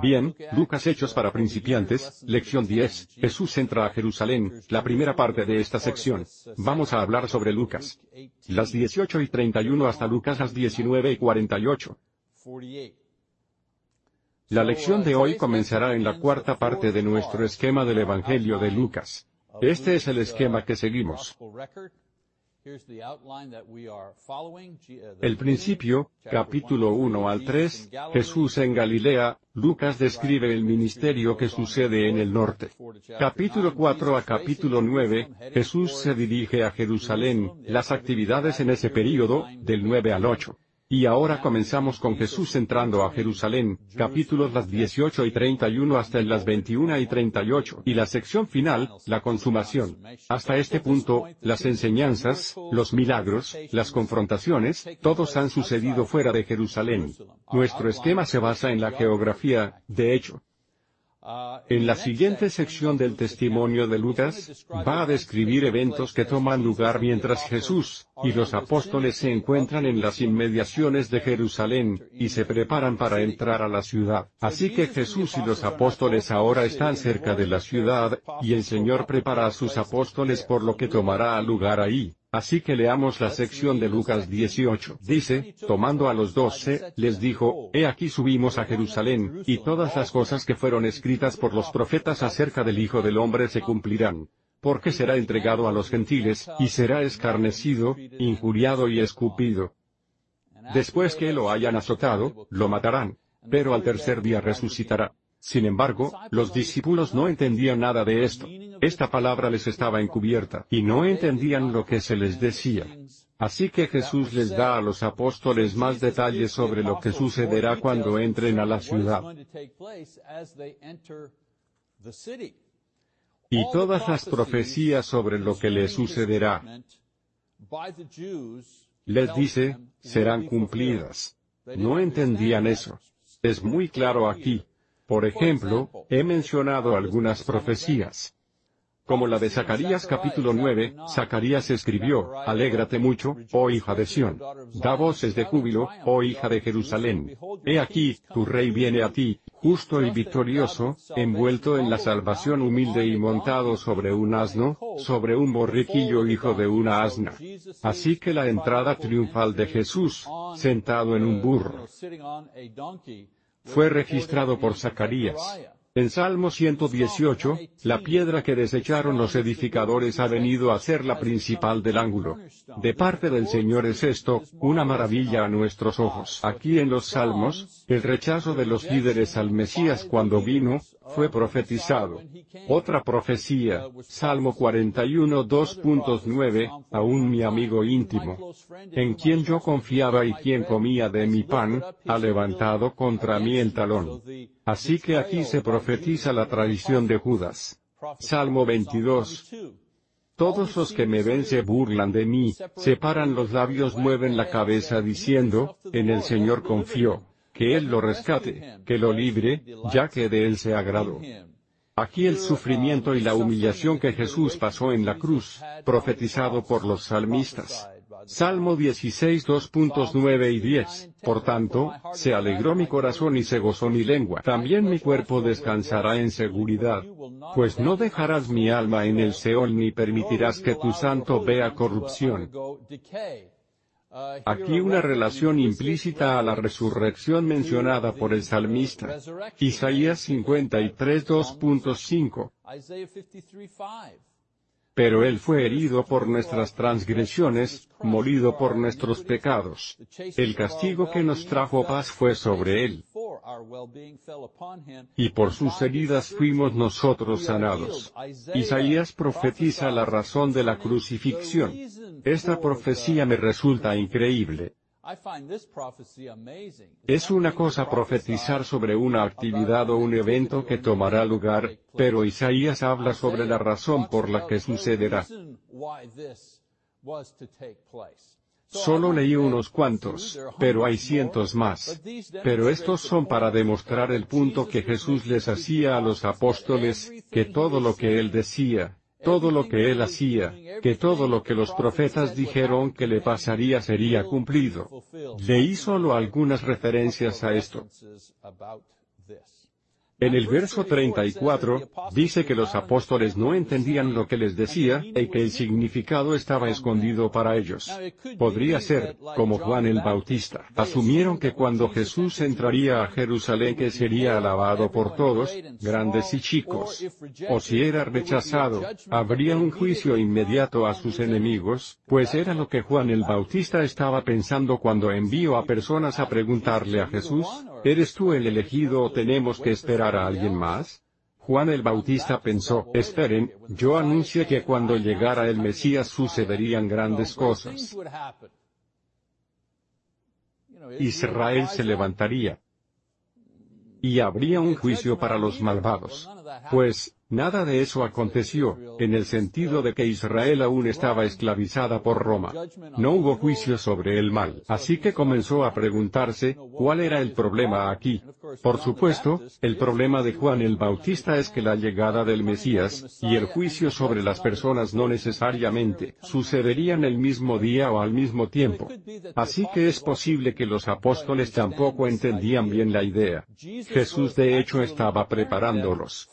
Bien, Lucas Hechos para principiantes, lección 10, Jesús entra a Jerusalén, la primera parte de esta sección. Vamos a hablar sobre Lucas. Las 18 y 31 hasta Lucas las 19 y 48. La lección de hoy comenzará en la cuarta parte de nuestro esquema del Evangelio de Lucas. Este es el esquema que seguimos. El principio, capítulo 1 al 3, Jesús en Galilea, Lucas describe el ministerio que sucede en el norte. Capítulo 4 a capítulo 9, Jesús se dirige a Jerusalén, las actividades en ese período, del 9 al 8. Y ahora comenzamos con Jesús entrando a Jerusalén, capítulos las 18 y 31 hasta las 21 y 38, y la sección final, la consumación. Hasta este punto, las enseñanzas, los milagros, las confrontaciones, todos han sucedido fuera de Jerusalén. Nuestro esquema se basa en la geografía, de hecho. En la siguiente sección del testimonio de Lucas, va a describir eventos que toman lugar mientras Jesús y los apóstoles se encuentran en las inmediaciones de Jerusalén, y se preparan para entrar a la ciudad. Así que Jesús y los apóstoles ahora están cerca de la ciudad, y el Señor prepara a sus apóstoles por lo que tomará lugar ahí. Así que leamos la sección de Lucas 18. Dice, tomando a los doce, les dijo, He aquí subimos a Jerusalén, y todas las cosas que fueron escritas por los profetas acerca del Hijo del Hombre se cumplirán. Porque será entregado a los gentiles, y será escarnecido, injuriado y escupido. Después que lo hayan azotado, lo matarán. Pero al tercer día resucitará. Sin embargo, los discípulos no entendían nada de esto. Esta palabra les estaba encubierta, y no entendían lo que se les decía. Así que Jesús les da a los apóstoles más detalles sobre lo que sucederá cuando entren a la ciudad. Y todas las profecías sobre lo que les sucederá, les dice, serán cumplidas. No entendían eso. Es muy claro aquí. Por ejemplo, he mencionado algunas profecías. Como la de Zacarías capítulo 9, Zacarías escribió, Alégrate mucho, oh hija de Sión. Da voces de júbilo, oh hija de Jerusalén. He aquí, tu rey viene a ti, justo y victorioso, envuelto en la salvación humilde y montado sobre un asno, sobre un borriquillo hijo de una asna. Así que la entrada triunfal de Jesús, sentado en un burro, fue registrado por Zacarías. En Salmo 118, la piedra que desecharon los edificadores ha venido a ser la principal del ángulo. De parte del Señor es esto, una maravilla a nuestros ojos. Aquí en los Salmos, el rechazo de los líderes al Mesías cuando vino, fue profetizado. Otra profecía, Salmo 41 2.9, aún mi amigo íntimo, en quien yo confiaba y quien comía de mi pan, ha levantado contra mí el talón. Así que aquí se profetiza la traición de Judas. Salmo 22. Todos los que me ven se burlan de mí, separan los labios, mueven la cabeza diciendo, en el Señor confío que Él lo rescate, que lo libre, ya que de Él se agradó. Aquí el sufrimiento y la humillación que Jesús pasó en la cruz, profetizado por los salmistas. Salmo 16 2.9 y 10. Por tanto, se alegró mi corazón y se gozó mi lengua. También mi cuerpo descansará en seguridad. Pues no dejarás mi alma en el Seol ni permitirás que tu santo vea corrupción. Aquí una relación implícita a la resurrección mencionada por el salmista. Isaías 53 2.5. Pero Él fue herido por nuestras transgresiones, molido por nuestros pecados. El castigo que nos trajo paz fue sobre Él. Y por sus heridas fuimos nosotros sanados. Isaías profetiza la razón de la crucifixión. Esta profecía me resulta increíble. Es una cosa profetizar sobre una actividad o un evento que tomará lugar, pero Isaías habla sobre la razón por la que sucederá. Solo leí unos cuantos, pero hay cientos más. Pero estos son para demostrar el punto que Jesús les hacía a los apóstoles, que todo lo que él decía, todo lo que él hacía, que todo lo que los profetas dijeron que le pasaría sería cumplido. Leí solo algunas referencias a esto. En el verso 34, dice que los apóstoles no entendían lo que les decía, y que el significado estaba escondido para ellos. Podría ser, como Juan el Bautista, asumieron que cuando Jesús entraría a Jerusalén que sería alabado por todos, grandes y chicos. O si era rechazado, habría un juicio inmediato a sus enemigos, pues era lo que Juan el Bautista estaba pensando cuando envió a personas a preguntarle a Jesús, ¿eres tú el elegido o tenemos que esperar a alguien más? Juan el Bautista pensó, esperen, yo anuncié que cuando llegara el Mesías sucederían grandes cosas. Israel se levantaría. Y habría un juicio para los malvados. Pues, Nada de eso aconteció, en el sentido de que Israel aún estaba esclavizada por Roma. No hubo juicio sobre el mal, así que comenzó a preguntarse, ¿cuál era el problema aquí? Por supuesto, el problema de Juan el Bautista es que la llegada del Mesías, y el juicio sobre las personas no necesariamente, sucederían el mismo día o al mismo tiempo. Así que es posible que los apóstoles tampoco entendían bien la idea. Jesús de hecho estaba preparándolos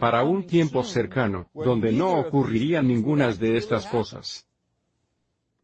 para un tiempo cercano, donde no ocurrirían ninguna de estas cosas.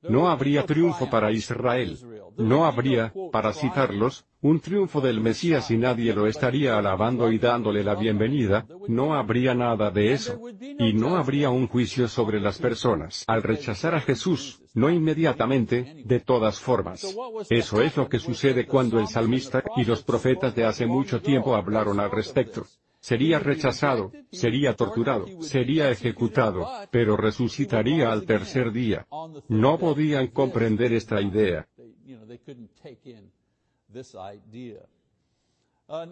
No habría triunfo para Israel. No habría, para citarlos, un triunfo del Mesías y nadie lo estaría alabando y dándole la bienvenida, no habría nada de eso. Y no habría un juicio sobre las personas al rechazar a Jesús, no inmediatamente, de todas formas. Eso es lo que sucede cuando el salmista y los profetas de hace mucho tiempo hablaron al respecto sería rechazado, sería torturado, sería ejecutado, pero resucitaría al tercer día. No podían comprender esta idea.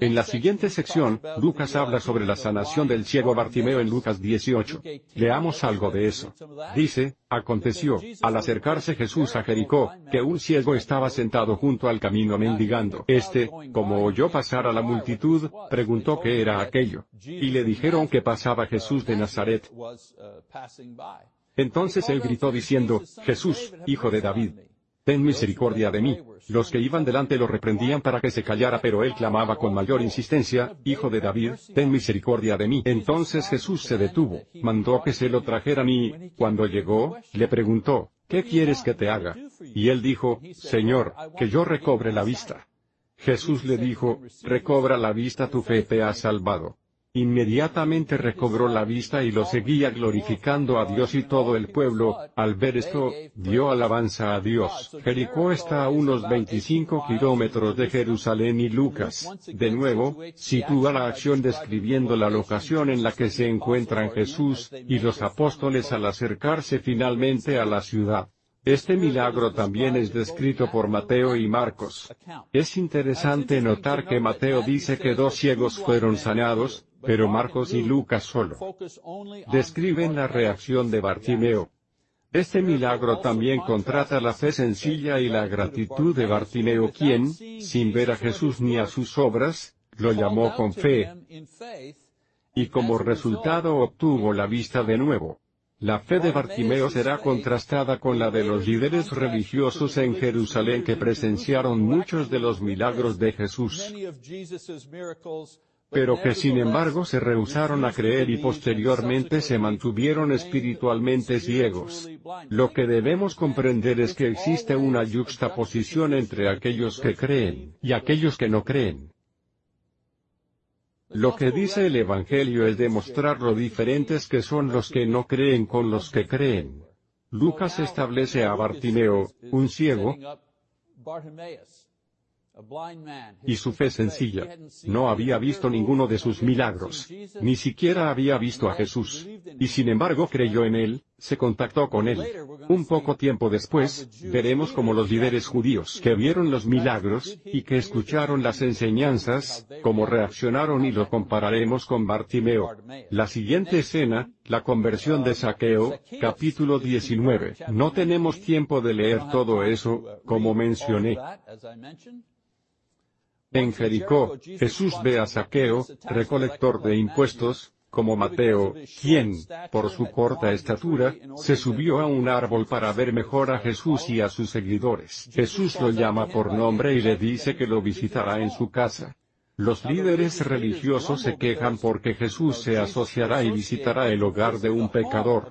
En la siguiente sección, Lucas habla sobre la sanación del ciego Bartimeo en Lucas 18. Leamos algo de eso. Dice, aconteció, al acercarse Jesús a Jericó, que un ciego estaba sentado junto al camino mendigando. Este, como oyó pasar a la multitud, preguntó qué era aquello. Y le dijeron que pasaba Jesús de Nazaret. Entonces él gritó diciendo, Jesús, hijo de David, ten misericordia de mí. Los que iban delante lo reprendían para que se callara, pero él clamaba con mayor insistencia, Hijo de David, ten misericordia de mí. Entonces Jesús se detuvo, mandó que se lo trajeran y, cuando llegó, le preguntó, ¿qué quieres que te haga? Y él dijo, Señor, que yo recobre la vista. Jesús le dijo, recobra la vista, tu fe te ha salvado. Inmediatamente recobró la vista y lo seguía glorificando a Dios y todo el pueblo, al ver esto, dio alabanza a Dios. Jericó está a unos 25 kilómetros de Jerusalén y Lucas, de nuevo, sitúa la acción describiendo la locación en la que se encuentran Jesús, y los apóstoles al acercarse finalmente a la ciudad. Este milagro también es descrito por Mateo y Marcos. Es interesante notar que Mateo dice que dos ciegos fueron sanados, pero Marcos y Lucas solo describen la reacción de Bartimeo. Este milagro también contrata la fe sencilla y la gratitud de Bartimeo quien, sin ver a Jesús ni a sus obras, lo llamó con fe, y como resultado obtuvo la vista de nuevo. La fe de Bartimeo será contrastada con la de los líderes religiosos en Jerusalén que presenciaron muchos de los milagros de Jesús pero que sin embargo se rehusaron a creer y posteriormente se mantuvieron espiritualmente ciegos. Lo que debemos comprender es que existe una yuxtaposición entre aquellos que creen y aquellos que no creen. Lo que dice el Evangelio es demostrar lo diferentes que son los que no creen con los que creen. Lucas establece a Bartimeo, un ciego, y su fe sencilla. No había visto ninguno de sus milagros. Ni siquiera había visto a Jesús. Y sin embargo creyó en él, se contactó con él. Un poco tiempo después, veremos como los líderes judíos que vieron los milagros, y que escucharon las enseñanzas, cómo reaccionaron y lo compararemos con Bartimeo. La siguiente escena, la conversión de Saqueo, capítulo 19. No tenemos tiempo de leer todo eso, como mencioné. En Jericó, Jesús ve a Saqueo, recolector de impuestos, como Mateo, quien, por su corta estatura, se subió a un árbol para ver mejor a Jesús y a sus seguidores. Jesús lo llama por nombre y le dice que lo visitará en su casa. Los líderes religiosos se quejan porque Jesús se asociará y visitará el hogar de un pecador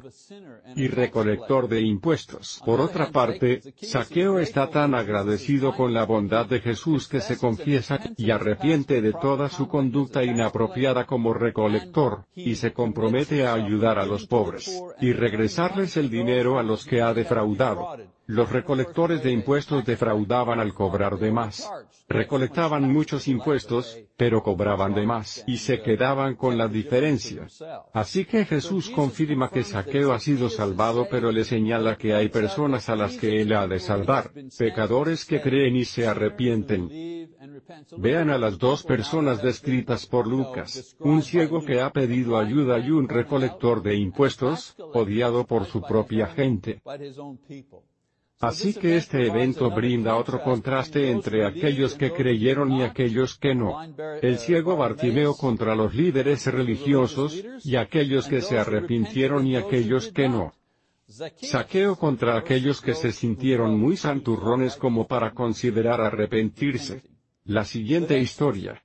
y recolector de impuestos. Por otra parte, Saqueo está tan agradecido con la bondad de Jesús que se confiesa y arrepiente de toda su conducta inapropiada como recolector, y se compromete a ayudar a los pobres, y regresarles el dinero a los que ha defraudado. Los recolectores de impuestos defraudaban al cobrar de más. Recolectaban muchos impuestos, pero cobraban de más, y se quedaban con la diferencia. Así que Jesús confirma que Saqueo ha sido salvado pero le señala que hay personas a las que él ha de salvar, pecadores que creen y se arrepienten. Vean a las dos personas descritas por Lucas, un ciego que ha pedido ayuda y un recolector de impuestos, odiado por su propia gente. Así que este evento brinda otro contraste entre aquellos que creyeron y aquellos que no. El ciego Bartimeo contra los líderes religiosos, y aquellos que se arrepintieron y aquellos que no. Saqueo contra aquellos que se sintieron muy santurrones como para considerar arrepentirse. La siguiente historia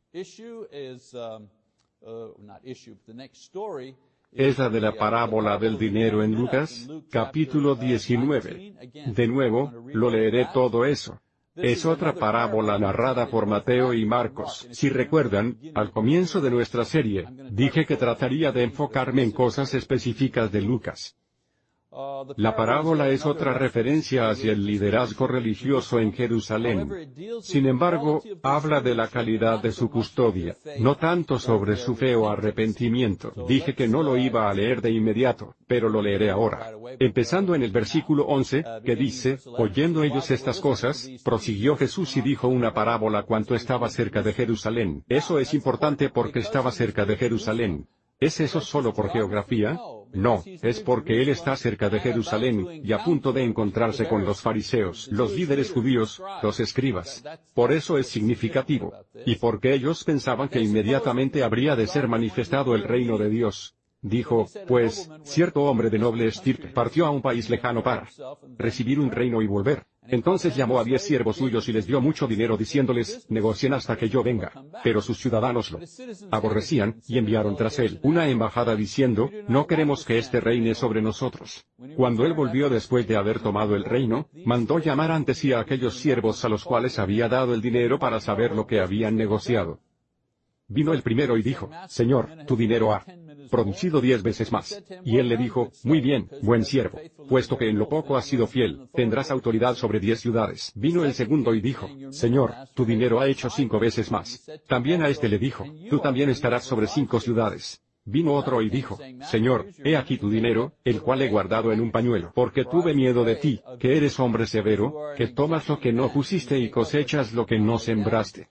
es la de la parábola del dinero en Lucas, capítulo 19. De nuevo, lo leeré todo eso. Es otra parábola narrada por Mateo y Marcos. Si recuerdan, al comienzo de nuestra serie, dije que trataría de enfocarme en cosas específicas de Lucas. La parábola es otra referencia hacia el liderazgo religioso en Jerusalén. Sin embargo, habla de la calidad de su custodia, no tanto sobre su fe o arrepentimiento. Dije que no lo iba a leer de inmediato, pero lo leeré ahora. Empezando en el versículo 11, que dice, oyendo ellos estas cosas, prosiguió Jesús y dijo una parábola cuanto estaba cerca de Jerusalén. Eso es importante porque estaba cerca de Jerusalén. ¿Es eso solo por geografía? No, es porque él está cerca de Jerusalén, y a punto de encontrarse con los fariseos, los líderes judíos, los escribas. Por eso es significativo. Y porque ellos pensaban que inmediatamente habría de ser manifestado el reino de Dios. Dijo, pues, cierto hombre de noble estirpe partió a un país lejano para recibir un reino y volver. Entonces llamó a diez siervos suyos y les dio mucho dinero diciéndoles, negocien hasta que yo venga. Pero sus ciudadanos lo aborrecían, y enviaron tras él una embajada diciendo, no queremos que este reine sobre nosotros. Cuando él volvió después de haber tomado el reino, mandó llamar ante sí a aquellos siervos a los cuales había dado el dinero para saber lo que habían negociado. Vino el primero y dijo, Señor, tu dinero ha producido diez veces más. Y él le dijo, Muy bien, buen siervo. Puesto que en lo poco has sido fiel, tendrás autoridad sobre diez ciudades. Vino el segundo y dijo, Señor, tu dinero ha hecho cinco veces más. También a este le dijo, Tú también estarás sobre cinco ciudades. Vino otro y dijo, Señor, he aquí tu dinero, el cual he guardado en un pañuelo, porque tuve miedo de ti, que eres hombre severo, que tomas lo que no pusiste y cosechas lo que no sembraste.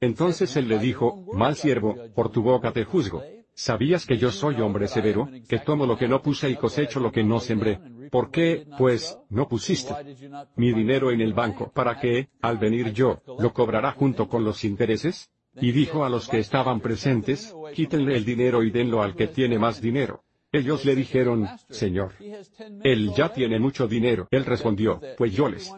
Entonces él le dijo, Mal siervo, por tu boca te juzgo. ¿Sabías que yo soy hombre severo, que tomo lo que no puse y cosecho lo que no sembré? ¿Por qué, pues, no pusiste mi dinero en el banco para que, al venir yo, lo cobrará junto con los intereses? Y dijo a los que estaban presentes, quítenle el dinero y denlo al que tiene más dinero. Ellos le dijeron, Señor, él ya tiene mucho dinero. Él respondió, pues yo les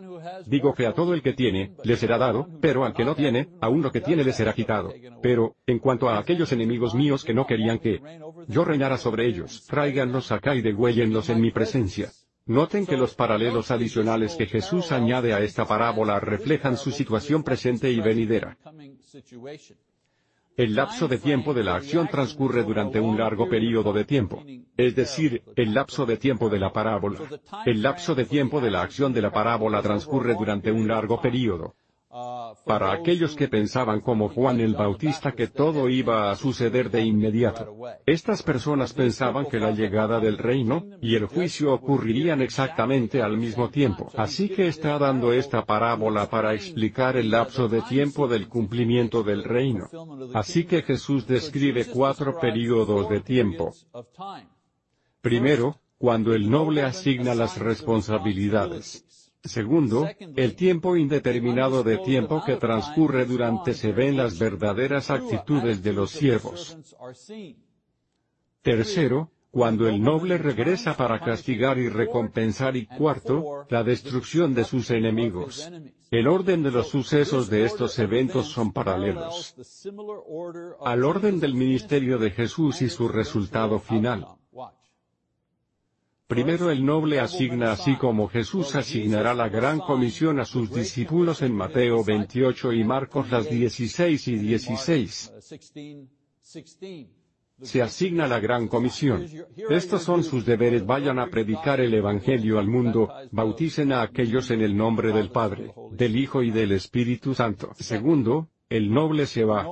digo que a todo el que tiene, le será dado, pero al que no tiene, aún lo que tiene le será quitado. Pero, en cuanto a aquellos enemigos míos que no querían que yo reinara sobre ellos, tráiganlos acá y degüéllenlos en mi presencia. Noten que los paralelos adicionales que Jesús añade a esta parábola reflejan su situación presente y venidera. El lapso de tiempo de la acción transcurre durante un largo periodo de tiempo. Es decir, el lapso de tiempo de la parábola. El lapso de tiempo de la acción de la parábola transcurre durante un largo periodo. Para aquellos que pensaban como Juan el Bautista que todo iba a suceder de inmediato. Estas personas pensaban que la llegada del reino, y el juicio ocurrirían exactamente al mismo tiempo. Así que está dando esta parábola para explicar el lapso de tiempo del cumplimiento del reino. Así que Jesús describe cuatro periodos de tiempo. Primero, cuando el noble asigna las responsabilidades. Segundo, el tiempo indeterminado de tiempo que transcurre durante se ven las verdaderas actitudes de los siervos. Tercero, cuando el noble regresa para castigar y recompensar y cuarto, la destrucción de sus enemigos. El orden de los sucesos de estos eventos son paralelos al orden del ministerio de Jesús y su resultado final. Primero el noble asigna así como Jesús asignará la gran comisión a sus discípulos en Mateo 28 y Marcos las 16 y 16 se asigna la gran comisión. Estos son sus deberes. Vayan a predicar el Evangelio al mundo, bauticen a aquellos en el nombre del Padre, del Hijo y del Espíritu Santo. Segundo, el noble se va.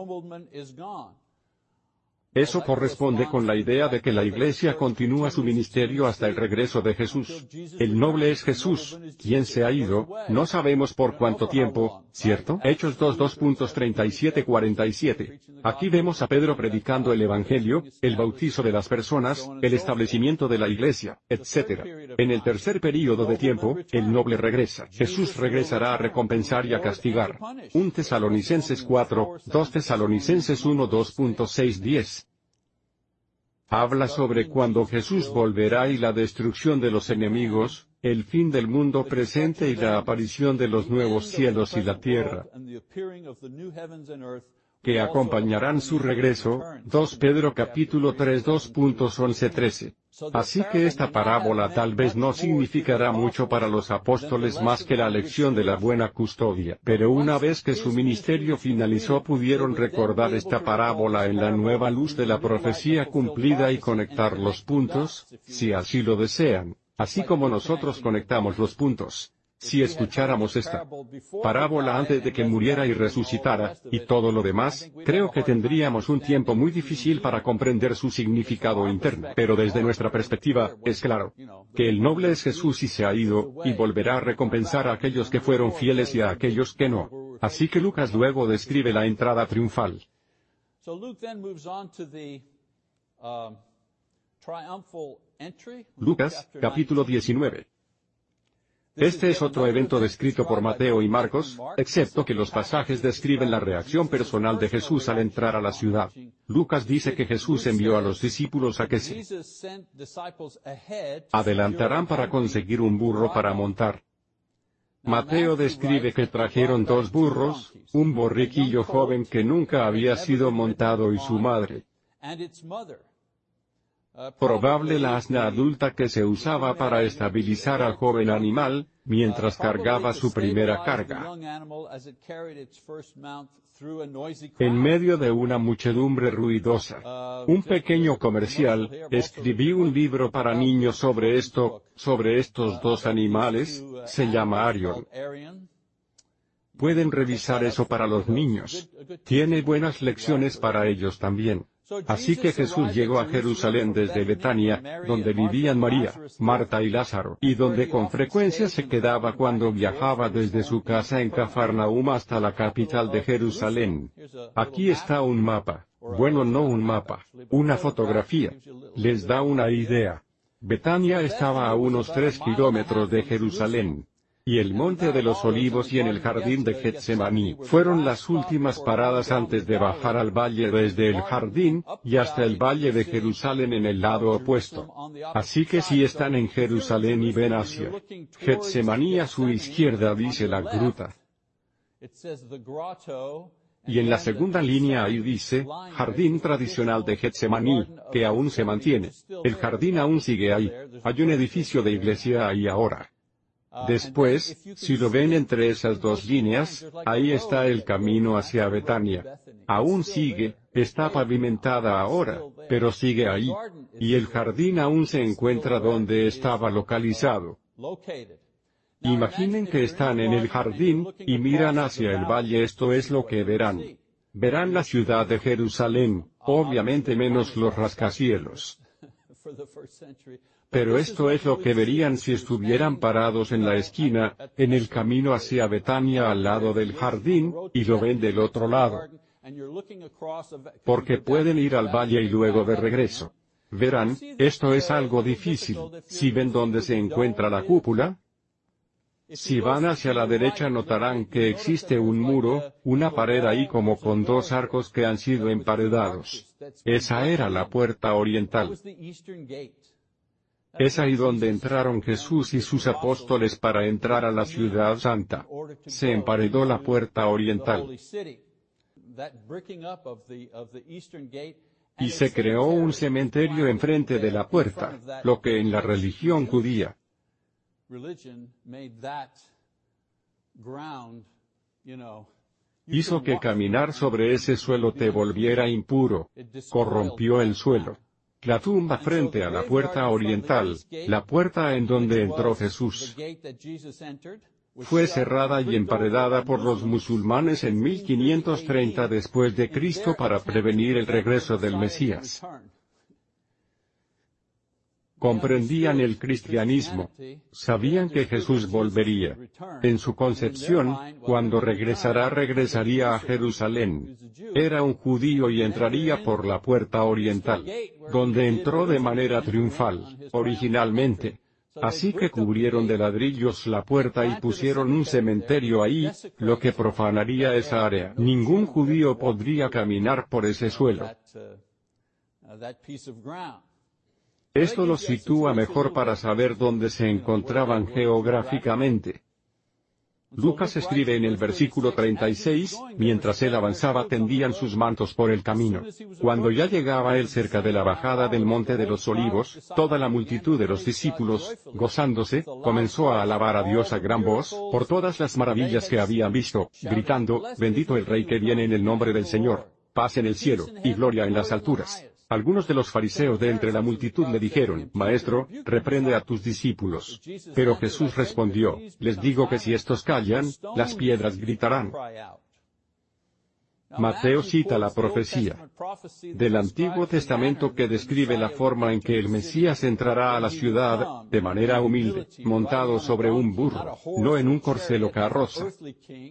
Eso corresponde con la idea de que la Iglesia continúa su ministerio hasta el regreso de Jesús. El noble es Jesús, quien se ha ido, no sabemos por cuánto tiempo, ¿cierto? Hechos 2.2.37-47. Aquí vemos a Pedro predicando el Evangelio, el bautizo de las personas, el establecimiento de la Iglesia, etc. En el tercer período de tiempo, el noble regresa. Jesús regresará a recompensar y a castigar. 1 Tesalonicenses 4, 2 Tesalonicenses 1 2.6-10 habla sobre cuando Jesús volverá y la destrucción de los enemigos, el fin del mundo presente y la aparición de los nuevos cielos y la tierra que acompañarán su regreso, 2 Pedro capítulo 3 2.11-13. Así que esta parábola tal vez no significará mucho para los apóstoles más que la lección de la buena custodia, pero una vez que su ministerio finalizó pudieron recordar esta parábola en la nueva luz de la profecía cumplida y conectar los puntos, si así lo desean, así como nosotros conectamos los puntos. Si escucháramos esta parábola antes de que muriera y resucitara, y todo lo demás, creo que tendríamos un tiempo muy difícil para comprender su significado interno. Pero desde nuestra perspectiva, es claro que el noble es Jesús y se ha ido, y volverá a recompensar a aquellos que fueron fieles y a aquellos que no. Así que Lucas luego describe la entrada triunfal. Lucas, capítulo 19. Este es otro evento descrito por Mateo y Marcos, excepto que los pasajes describen la reacción personal de Jesús al entrar a la ciudad. Lucas dice que Jesús envió a los discípulos a que se adelantarán para conseguir un burro para montar. Mateo describe que trajeron dos burros, un borriquillo joven que nunca había sido montado y su madre probable la asna adulta que se usaba para estabilizar al joven animal, mientras cargaba su primera carga. En medio de una muchedumbre ruidosa, un pequeño comercial, escribí un libro para niños sobre esto, sobre estos dos animales, se llama Arion. Pueden revisar eso para los niños. Tiene buenas lecciones para ellos también. Así que Jesús llegó a Jerusalén desde Betania, donde vivían María, Marta y Lázaro, y donde con frecuencia se quedaba cuando viajaba desde su casa en Cafarnaum hasta la capital de Jerusalén. Aquí está un mapa. Bueno, no un mapa, una fotografía. Les da una idea. Betania estaba a unos tres kilómetros de Jerusalén y el Monte de los Olivos y en el Jardín de Getsemaní fueron las últimas paradas antes de bajar al valle desde el jardín, y hasta el valle de Jerusalén en el lado opuesto. Así que si están en Jerusalén y ven hacia Getsemaní a su izquierda dice la gruta. Y en la segunda línea ahí dice, jardín tradicional de Getsemaní, que aún se mantiene. El jardín aún sigue ahí. Hay un edificio de iglesia ahí ahora. Después, si lo ven entre esas dos líneas, ahí está el camino hacia Betania. Aún sigue, está pavimentada ahora, pero sigue ahí. Y el jardín aún se encuentra donde estaba localizado. Imaginen que están en el jardín, y miran hacia el valle esto es lo que verán. Verán la ciudad de Jerusalén, obviamente menos los rascacielos. Pero esto es lo que verían si estuvieran parados en la esquina, en el camino hacia Betania al lado del jardín, y lo ven del otro lado. Porque pueden ir al valle y luego de regreso. Verán, esto es algo difícil, si ven dónde se encuentra la cúpula, Si van hacia la derecha notarán que existe un muro, una pared ahí como con dos arcos que han sido emparedados. Esa era la puerta oriental. Es ahí donde entraron Jesús y sus apóstoles para entrar a la ciudad santa. Se emparedó la puerta oriental. Y se creó un cementerio enfrente de la puerta, lo que en la religión judía hizo que caminar sobre ese suelo te volviera impuro, corrompió el suelo. La tumba frente a la puerta oriental, la puerta en donde entró Jesús, fue cerrada y emparedada por los musulmanes en 1530 después de Cristo para prevenir el regreso del Mesías comprendían el cristianismo. Sabían que Jesús volvería. En su concepción, cuando regresará regresaría a Jerusalén. Era un judío y entraría por la puerta oriental, donde entró de manera triunfal, originalmente. Así que cubrieron de ladrillos la puerta y pusieron un cementerio ahí, lo que profanaría esa área. Ningún judío podría caminar por ese suelo. Esto los sitúa mejor para saber dónde se encontraban geográficamente. Lucas escribe en el versículo 36, mientras él avanzaba tendían sus mantos por el camino. Cuando ya llegaba él cerca de la bajada del monte de los olivos, toda la multitud de los discípulos, gozándose, comenzó a alabar a Dios a gran voz, por todas las maravillas que habían visto, gritando, bendito el Rey que viene en el nombre del Señor, paz en el cielo, y gloria en las alturas. Algunos de los fariseos de entre la multitud le dijeron, Maestro, reprende a tus discípulos. Pero Jesús respondió, Les digo que si estos callan, las piedras gritarán. Mateo cita la profecía del Antiguo Testamento que describe la forma en que el Mesías entrará a la ciudad, de manera humilde, montado sobre un burro, no en un corcel o carroza,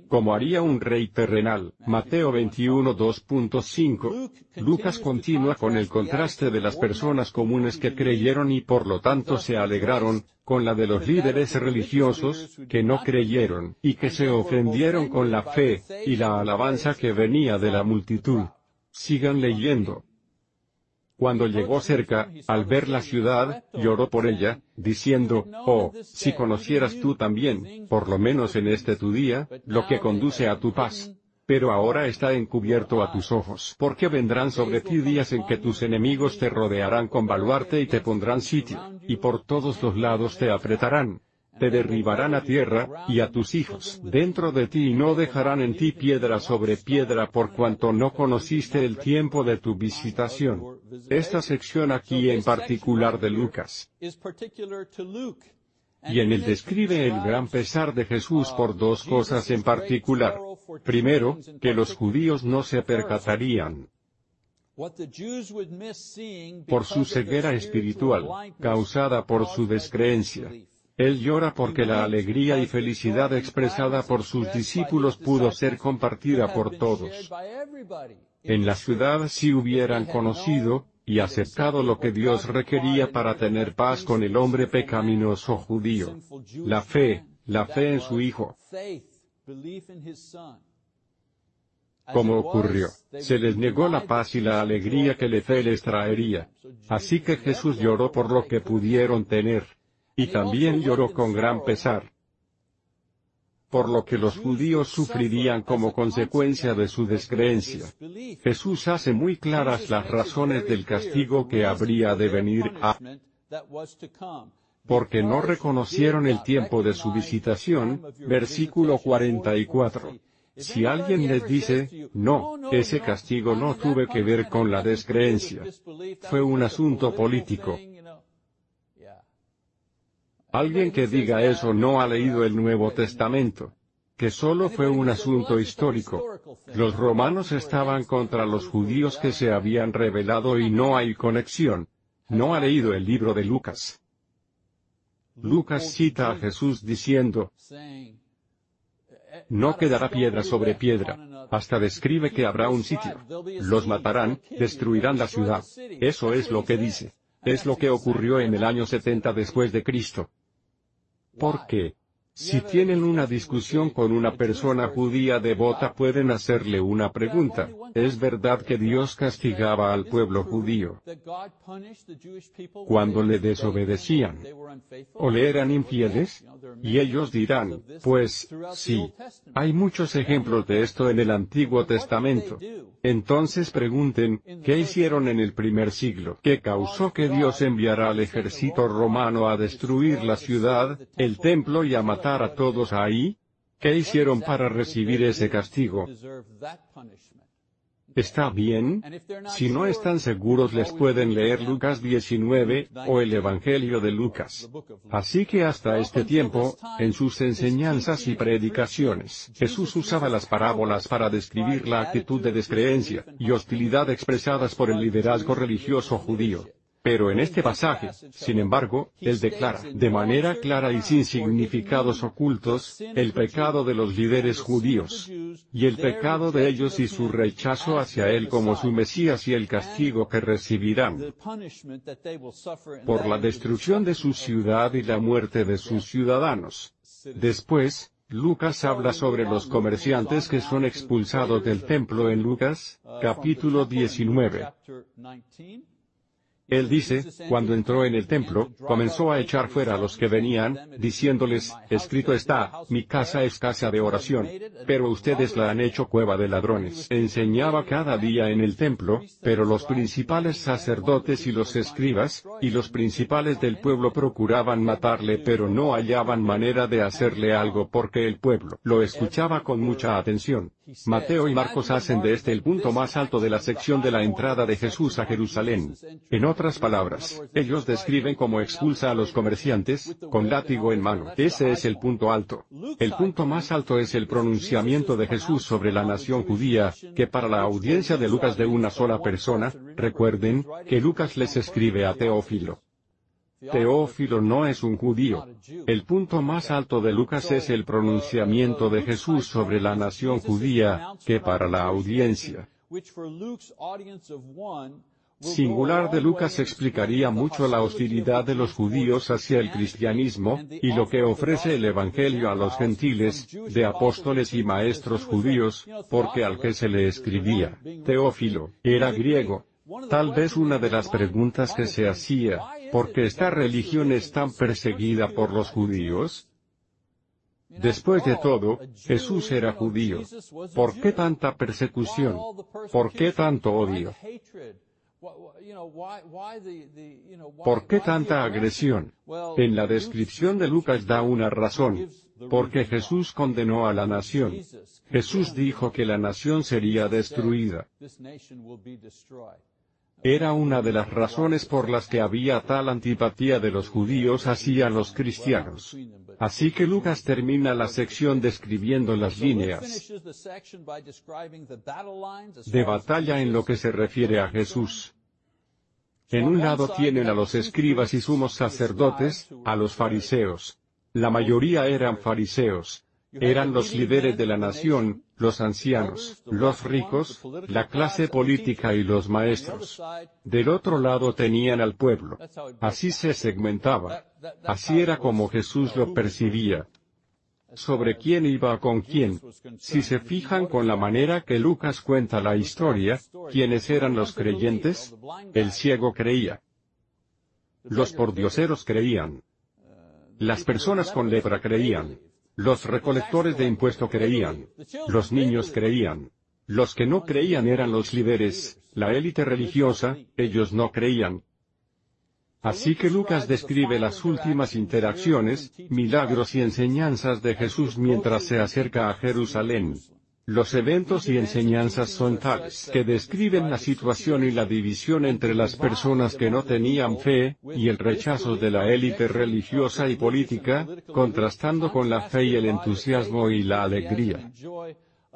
como haría un rey terrenal. Mateo 21 2.5. Lucas continúa con el contraste de las personas comunes que creyeron y por lo tanto se alegraron, con la de los líderes religiosos, que no creyeron, y que se ofendieron con la fe, y la alabanza que venía de la multitud. Sigan leyendo. Cuando llegó cerca, al ver la ciudad, lloró por ella, diciendo, Oh, si conocieras tú también, por lo menos en este tu día, lo que conduce a tu paz pero ahora está encubierto a tus ojos. Porque vendrán sobre ti días en que tus enemigos te rodearán con baluarte y te pondrán sitio, y por todos los lados te apretarán. Te derribarán a tierra, y a tus hijos dentro de ti y no dejarán en ti piedra sobre piedra por cuanto no conociste el tiempo de tu visitación. Esta sección aquí en particular de Lucas y en él describe el gran pesar de Jesús por dos cosas en particular. Primero, que los judíos no se percatarían por su ceguera espiritual, causada por su descreencia. Él llora porque la alegría y felicidad expresada por sus discípulos pudo ser compartida por todos. En la ciudad si hubieran conocido, y aceptado lo que Dios requería para tener paz con el hombre pecaminoso judío. La fe, la fe en su Hijo. Como ocurrió, se les negó la paz y la alegría que la fe les traería. Así que Jesús lloró por lo que pudieron tener. Y también lloró con gran pesar por lo que los judíos sufrirían como consecuencia de su descreencia. Jesús hace muy claras las razones del castigo que habría de venir a porque no reconocieron el tiempo de su visitación, versículo 44. Si alguien les dice, no, ese castigo no tuve que ver con la descreencia. Fue un asunto político. Alguien que diga eso no ha leído el Nuevo Testamento. Que solo fue un asunto histórico. Los romanos estaban contra los judíos que se habían rebelado y no hay conexión. No ha leído el libro de Lucas. Lucas cita a Jesús diciendo, no quedará piedra sobre piedra, hasta describe que habrá un sitio. Los matarán, destruirán la ciudad. Eso es lo que dice. Es lo que ocurrió en el año 70 después de Cristo. ¿Por qué? Si tienen una discusión con una persona judía devota pueden hacerle una pregunta, ¿es verdad que Dios castigaba al pueblo judío cuando le desobedecían o le eran infieles? Y ellos dirán, pues, sí. Hay muchos ejemplos de esto en el Antiguo Testamento. Entonces pregunten, ¿qué hicieron en el primer siglo? ¿Qué causó que Dios enviara al ejército romano a destruir la ciudad, el templo y a matar a todos ahí? ¿Qué hicieron para recibir ese castigo? ¿Está bien? Si no están seguros les pueden leer Lucas 19, o el Evangelio de Lucas. Así que hasta este tiempo, en sus enseñanzas y predicaciones, Jesús usaba las parábolas para describir la actitud de descreencia y hostilidad expresadas por el liderazgo religioso judío. Pero en este pasaje, sin embargo, él declara, de manera clara y sin significados ocultos, el pecado de los líderes judíos, y el pecado de ellos y su rechazo hacia él como su Mesías y el castigo que recibirán por la destrucción de su ciudad y la muerte de sus ciudadanos. Después, Lucas habla sobre los comerciantes que son expulsados del templo en Lucas, capítulo 19. Él dice, cuando entró en el templo, comenzó a echar fuera a los que venían, diciéndoles, escrito está, mi casa es casa de oración, pero ustedes la han hecho cueva de ladrones. Enseñaba cada día en el templo, pero los principales sacerdotes y los escribas, y los principales del pueblo procuraban matarle pero no hallaban manera de hacerle algo porque el pueblo lo escuchaba con mucha atención. Mateo y Marcos hacen de este el punto más alto de la sección de la entrada de Jesús a Jerusalén. Otras palabras, ellos describen cómo expulsa a los comerciantes, con látigo en mano. Ese es el punto alto. El punto más alto es el pronunciamiento de Jesús sobre la nación judía, que para la audiencia de Lucas de una sola persona, recuerden, que Lucas les escribe a Teófilo. Teófilo no es un judío. El punto más alto de Lucas es el pronunciamiento de Jesús sobre la nación judía, que para la audiencia singular de Lucas explicaría mucho la hostilidad de los judíos hacia el cristianismo, y lo que ofrece el Evangelio a los gentiles, de apóstoles y maestros judíos, porque al que se le escribía, Teófilo, era griego, Tal vez una de las preguntas que se hacía, ¿por qué esta religión es tan perseguida por los judíos? Después de todo, Jesús era judío. ¿Por qué tanta persecución? ¿Por qué tanto odio? ¿Por qué tanta agresión? En la descripción de Lucas da una razón. Porque Jesús condenó a la nación. Jesús dijo que la nación sería destruida. Era una de las razones por las que había tal antipatía de los judíos hacia los cristianos. Así que Lucas termina la sección describiendo las líneas de batalla en lo que se refiere a Jesús. En un lado tienen a los escribas y sumos sacerdotes, a los fariseos. La mayoría eran fariseos. Eran los líderes de la nación, los ancianos, los ricos, la clase política y los maestros. Del otro lado tenían al pueblo. Así se segmentaba. Así era como Jesús lo percibía. Sobre quién iba con quién. Si se fijan con la manera que Lucas cuenta la historia, ¿quiénes eran los creyentes? El ciego creía. Los pordioseros creían. Las personas con lepra creían. Los recolectores de impuesto creían. Los niños creían. Los que no creían eran los líderes, la élite religiosa, ellos no creían. Así que Lucas describe las últimas interacciones, milagros y enseñanzas de Jesús mientras se acerca a Jerusalén. Los eventos y enseñanzas son tales que describen la situación y la división entre las personas que no tenían fe, y el rechazo de la élite religiosa y política, contrastando con la fe y el entusiasmo y la alegría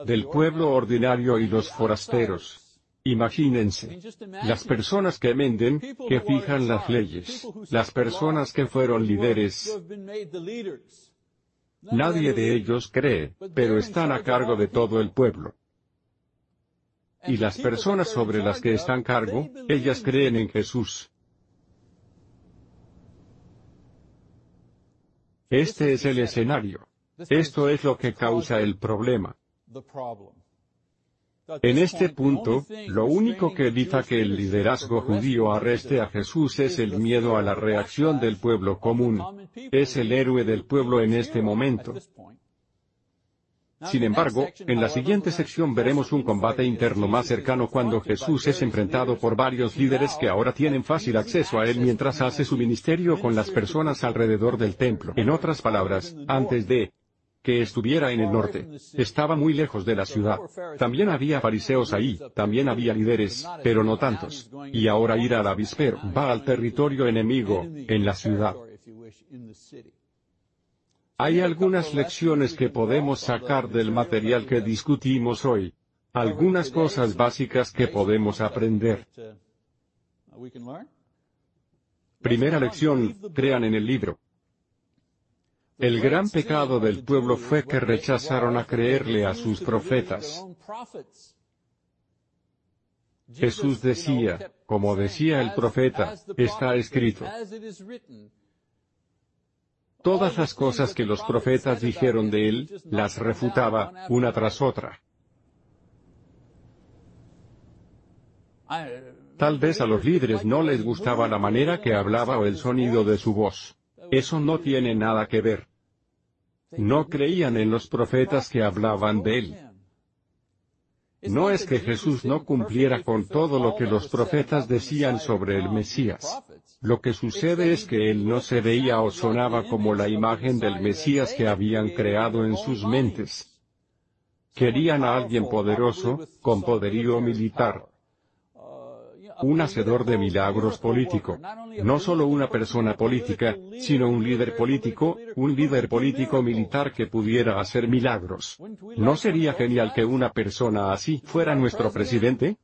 del pueblo ordinario y los forasteros. Imagínense. Las personas que menden, que fijan las leyes. Las personas que fueron líderes. Nadie de ellos cree, pero están a cargo de todo el pueblo. Y las personas sobre las que están cargo, ellas creen en Jesús. Este es el escenario. Esto es lo que causa el problema. En este punto, lo único que evita que el liderazgo judío arreste a Jesús es el miedo a la reacción del pueblo común. Es el héroe del pueblo en este momento. Sin embargo, en la siguiente sección veremos un combate interno más cercano cuando Jesús es enfrentado por varios líderes que ahora tienen fácil acceso a él mientras hace su ministerio con las personas alrededor del templo. En otras palabras, antes de que estuviera en el norte. Estaba muy lejos de la ciudad. También había fariseos ahí, también había líderes, pero no tantos. Y ahora ir al avispero va al territorio enemigo, en la ciudad. Hay algunas lecciones que podemos sacar del material que discutimos hoy. Algunas cosas básicas que podemos aprender. Primera lección, crean en el libro. El gran pecado del pueblo fue que rechazaron a creerle a sus profetas. Jesús decía, como decía el profeta, está escrito. Todas las cosas que los profetas dijeron de él, las refutaba, una tras otra. Tal vez a los líderes no les gustaba la manera que hablaba o el sonido de su voz. Eso no tiene nada que ver. No creían en los profetas que hablaban de él. No es que Jesús no cumpliera con todo lo que los profetas decían sobre el Mesías. Lo que sucede es que él no se veía o sonaba como la imagen del Mesías que habían creado en sus mentes. Querían a alguien poderoso, con poderío militar, un hacedor de milagros político. No solo una persona política, sino un líder político, un líder político militar que pudiera hacer milagros. ¿No sería genial que una persona así fuera nuestro presidente?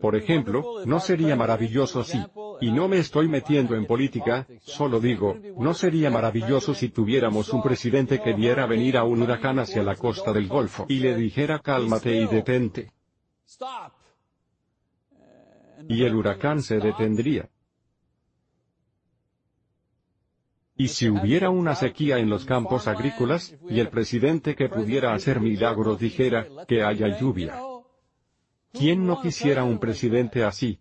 Por ejemplo, ¿no sería maravilloso si, y no me estoy metiendo en política, solo digo, ¿no sería maravilloso si tuviéramos un presidente que viera venir a un huracán hacia la costa del Golfo y le dijera cálmate y detente? Y el huracán se detendría. Y si hubiera una sequía en los campos agrícolas, y el presidente que pudiera hacer milagros dijera, que haya lluvia. ¿Quién no quisiera un presidente así?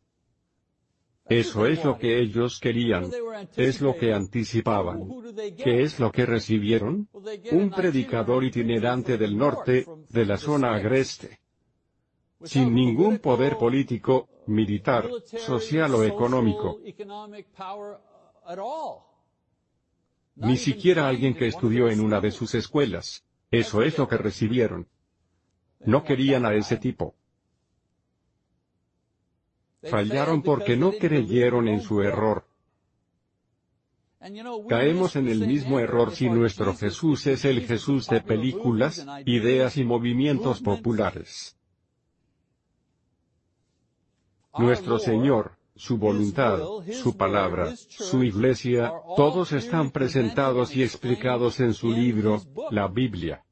Eso es lo que ellos querían. Es lo que anticipaban. ¿Qué es lo que recibieron? Un predicador itinerante del norte, de la zona agreste sin ningún poder político, militar, social o económico. Ni siquiera alguien que estudió en una de sus escuelas. Eso es lo que recibieron. No querían a ese tipo. Fallaron porque no creyeron en su error. Caemos en el mismo error si nuestro Jesús es el Jesús de películas, ideas y movimientos populares. Nuestro Señor, su voluntad, su palabra, su iglesia, todos están presentados y explicados en su libro, la Biblia.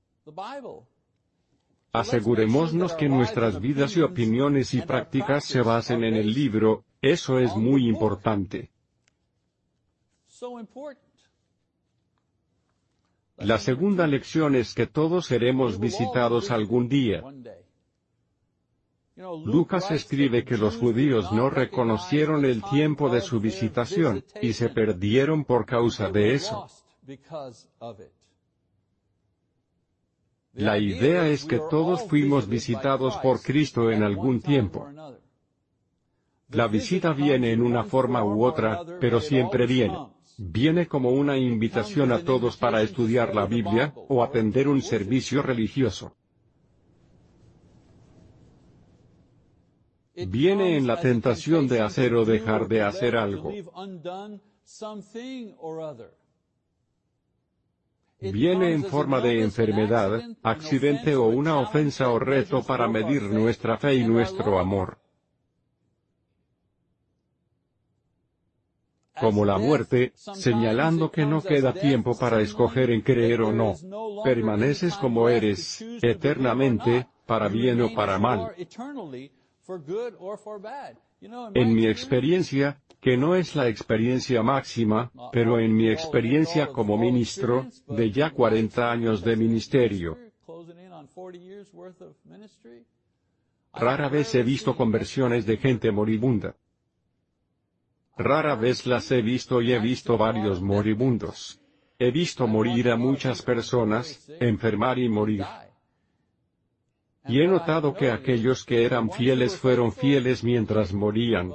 Asegurémonos que nuestras vidas y opiniones y prácticas se basen en el libro, eso es muy importante. La segunda lección es que todos seremos visitados algún día. Lucas escribe que los judíos no reconocieron el tiempo de su visitación, y se perdieron por causa de eso. La idea es que todos fuimos visitados por Cristo en algún tiempo. La visita viene en una forma u otra, pero siempre viene. Viene como una invitación a todos para estudiar la Biblia, o atender un servicio religioso. Viene en la tentación de hacer o dejar de hacer algo. Viene en forma de enfermedad, accidente o una ofensa o reto para medir nuestra fe y nuestro amor. como la muerte, señalando que no queda tiempo para escoger en creer o no. Permaneces como eres, eternamente, para bien o para mal. En mi experiencia, que no es la experiencia máxima, pero en mi experiencia como ministro, de ya 40 años de ministerio, rara vez he visto conversiones de gente moribunda. Rara vez las he visto y he visto varios moribundos. He visto morir a muchas personas, enfermar y morir. Y he notado que aquellos que eran fieles fueron fieles mientras morían.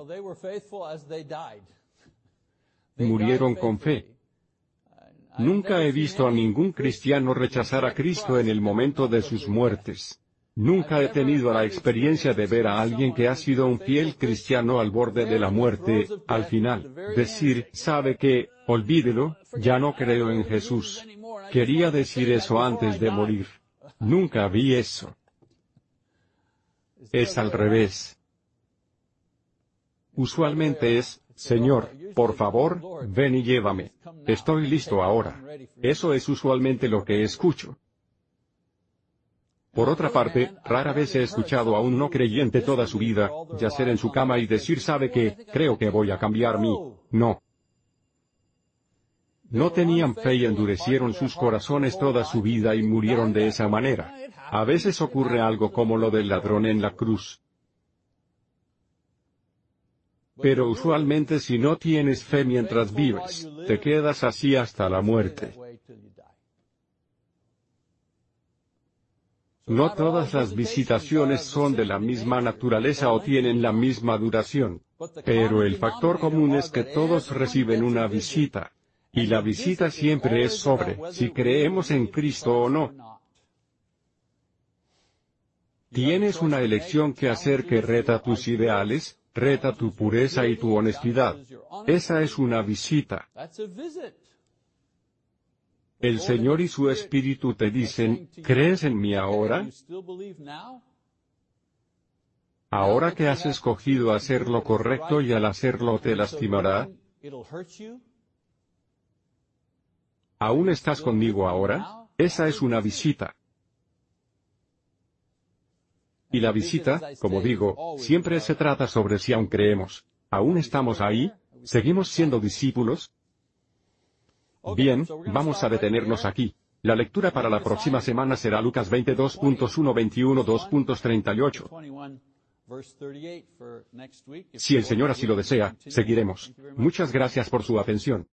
Murieron con fe. Nunca he visto a ningún cristiano rechazar a Cristo en el momento de sus muertes. Nunca he tenido la experiencia de ver a alguien que ha sido un fiel cristiano al borde de la muerte, al final, decir, sabe que, olvídelo, ya no creo en Jesús. Quería decir eso antes de morir. Nunca vi eso. Es al revés. Usualmente es, Señor, por favor, ven y llévame. Estoy listo ahora. Eso es usualmente lo que escucho. Por otra parte, rara vez he escuchado a un no creyente toda su vida, yacer en su cama y decir sabe que, creo que voy a cambiar mi. No. No tenían fe y endurecieron sus corazones toda su vida y murieron de esa manera. A veces ocurre algo como lo del ladrón en la cruz. Pero usualmente si no tienes fe mientras vives, te quedas así hasta la muerte. No todas las visitaciones son de la misma naturaleza o tienen la misma duración. Pero el factor común es que todos reciben una visita. Y la visita siempre es sobre si creemos en Cristo o no. Tienes una elección que hacer que reta tus ideales, reta tu pureza y tu honestidad. Esa es una visita. El Señor y su Espíritu te dicen, ¿crees en mí ahora? Ahora que has escogido hacer lo correcto y al hacerlo te lastimará, ¿aún estás conmigo ahora? Esa es una visita. Y la visita, como digo, siempre se trata sobre si aún creemos. ¿Aún estamos ahí? ¿Seguimos siendo discípulos? Bien, vamos a detenernos aquí. La lectura para la próxima semana será Lucas 22.1 Si el Señor así lo desea, seguiremos. Muchas gracias por su atención.